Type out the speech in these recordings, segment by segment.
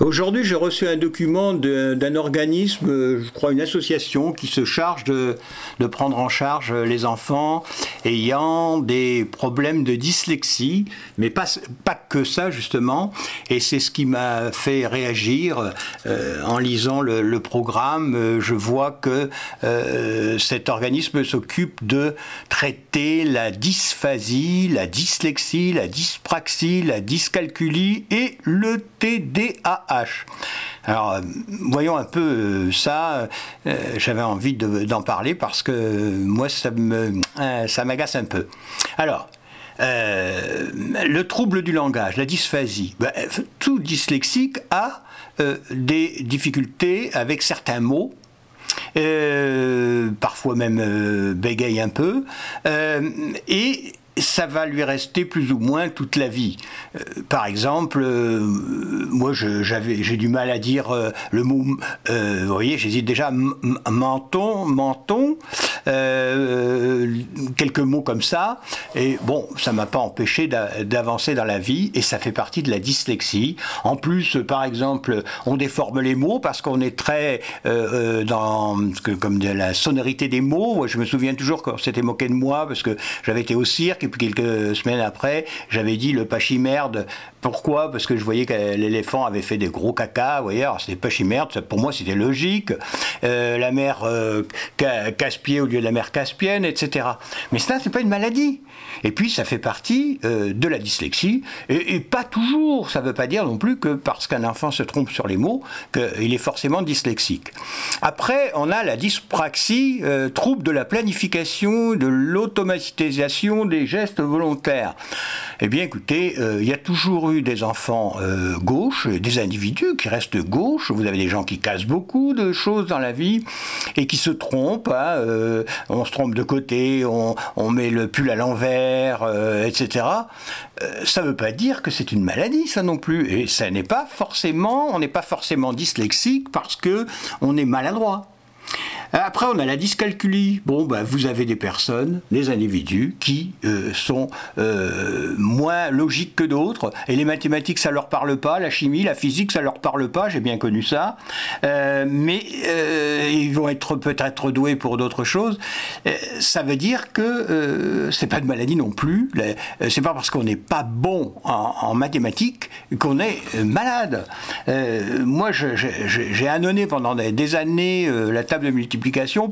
Aujourd'hui, j'ai reçu un document d'un organisme, je crois une association, qui se charge de, prendre en charge les enfants ayant des problèmes de dyslexie, mais pas, que ça justement. Et c'est ce qui m'a fait réagir euh, en lisant le, programme. Je vois que euh, cet organisme s'occupe de traiter la dysphasie, la dyslexie, la dyspraxie, la dyscalculie et le TDAH. Alors, euh, voyons un peu euh, ça. Euh, j'avais envie d'en parler parce que moi, ça m'agace un peu. Alors, le trouble du langage, la dysphasie. Ben, tout dyslexique a des difficultés avec certains mots. parfois même bégaye un peu, et ça va lui rester plus ou moins toute la vie. Euh, par exemple, euh, moi j'ai du mal à dire euh, le mot, vous voyez, j'hésite déjà, menton, menton, quelques mots comme ça, et bon, ça m'a pas empêché d'avancer dans la vie, et ça fait partie de la dyslexie. En plus, par exemple, on déforme les mots parce qu'on est très dans, comme de la sonorité des mots, je me souviens toujours qu'on s'était moqué de moi parce que j'avais été au cirque, puis quelques semaines après, j'avais dit le pachimerde. Pourquoi? Parce que je voyais que l'éléphant avait fait des gros caca, vous voyez, alors c'était pachimerde, pour moi c'était logique. Euh, la mer euh, Caspier au lieu de la mer Caspienne, etc. Mais ça, c'est pas une maladie. Et puis, ça fait partie euh, de la dyslexie, et, pas toujours. Ça ne veut pas dire non plus que parce qu'un enfant se trompe sur les mots, qu'il est forcément dyslexique. Après, on a la dyspraxie, trouble de la planification, de l'automatisation des gestes volontaire Eh bien, écoutez, euh, il y a toujours eu des enfants euh, gauches, des individus qui restent gauches. Vous avez des gens qui cassent beaucoup de choses dans la vie et qui se trompent. Hein, euh, on se trompe de côté, on, on met le pull à l'envers, etc. ça ne veut pas dire que c'est une maladie, ça non plus. Et ça n'est pas forcément, on n'est pas forcément dyslexique parce que on est maladroit. Après, on a la dyscalculie. Bon, ben, vous avez des personnes, des individus qui euh, sont euh, moins logiques que d'autres, et les mathématiques, ça leur parle pas, la chimie, la physique, ça leur parle pas, j'ai bien connu ça, euh, mais ils vont être peut-être doués pour d'autres choses. ça veut dire que c'est pas de maladie non plus. C'est pas parce qu'on n'est pas bon en, mathématiques qu'on est malade. moi, j'ai annonné pendant des années la table de multiplication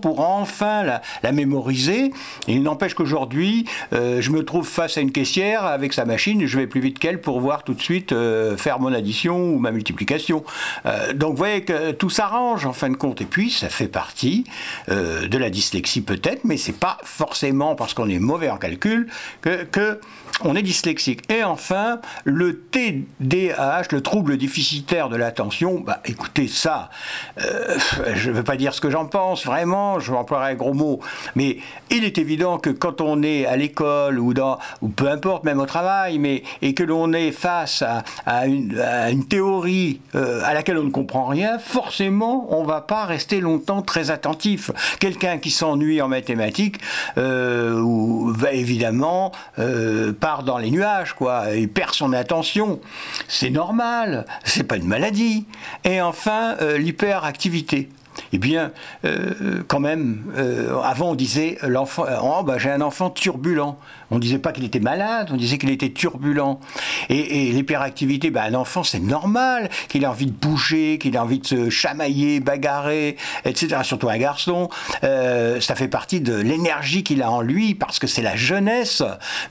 pour enfin la, mémoriser. il n'empêche qu'aujourd'hui, euh, je me trouve face à une caissière avec sa machine, je vais plus vite qu'elle pour voir tout de suite euh, faire mon addition ou ma multiplication. Euh, donc vous voyez que tout s'arrange en fin de compte. Et puis ça fait partie de la dyslexie peut-être, mais c'est pas forcément parce qu'on est mauvais en calcul que on est dyslexique. Et enfin, le TDAH, le trouble déficitaire de l'attention, bah, écoutez ça, je ne veux pas dire ce que j'en pense, vraiment, je emploierai un gros mot, mais il est évident que quand on est à l'école ou, dans, ou peu importe, même au travail, mais, et que l'on est face à, une, théorie euh, à laquelle on ne comprend rien, forcément, on va pas rester longtemps très attentif. Quelqu'un qui s'ennuie en mathématiques, euh, ou, évidemment, euh, part dans les nuages, quoi, et perd son attention. C'est normal, c'est pas une maladie. Et enfin, l'hyperactivité eh bien, euh, quand même, euh, avant on disait l'enfant, euh, oh, bah, j'ai un enfant turbulent. On ne disait pas qu'il était malade, on disait qu'il était turbulent. Et, l'hyperactivité, bah, un enfant, c'est normal qu'il ait envie de bouger, qu'il ait envie de se chamailler, bagarrer, etc. Surtout un garçon, ça fait partie de l'énergie qu'il a en lui parce que c'est la jeunesse,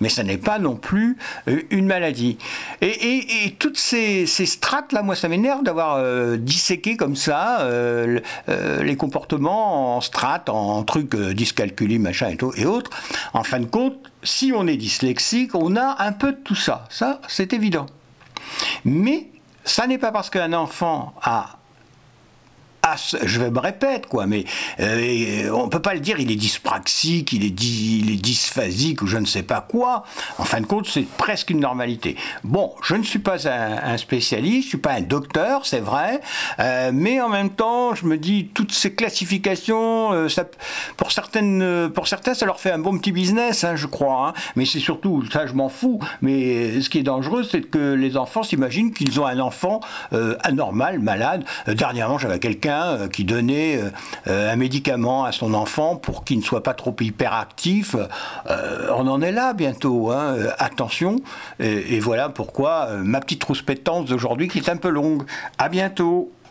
mais ça n'est pas non plus une maladie. Et, toutes ces, strates là, moi, ça m'énerve d'avoir disséqué comme ça. Euh, les comportements en strates, en trucs euh, machin et, et autres. En fin de compte, si on est dyslexique, on a un peu de tout ça. Ça, c'est évident. Mais ça n'est pas parce qu'un enfant a je me répète, quoi, mais euh, on peut pas le dire, il est dyspraxique, il est, dysphasique ou je ne sais pas quoi. En fin de compte, c'est presque une normalité. Bon, je ne suis pas un, spécialiste, je suis pas un docteur, c'est vrai, euh, mais en même temps, je me dis, toutes ces classifications, euh, pour, certaines, pour certains, ça leur fait un bon petit business, hein, je crois, hein. mais c'est surtout, ça je m'en fous, mais ce qui est dangereux, c'est que les enfants s'imaginent qu'ils ont un enfant anormal, malade. dernièrement, j'avais quelqu'un euh, qui donnait euh, euh, un médicament à son enfant pour qu'il ne soit pas trop hyperactif. on en est là bientôt, hein, attention. Et, voilà pourquoi ma petite rouspétance d'aujourd'hui qui est un peu longue. À bientôt.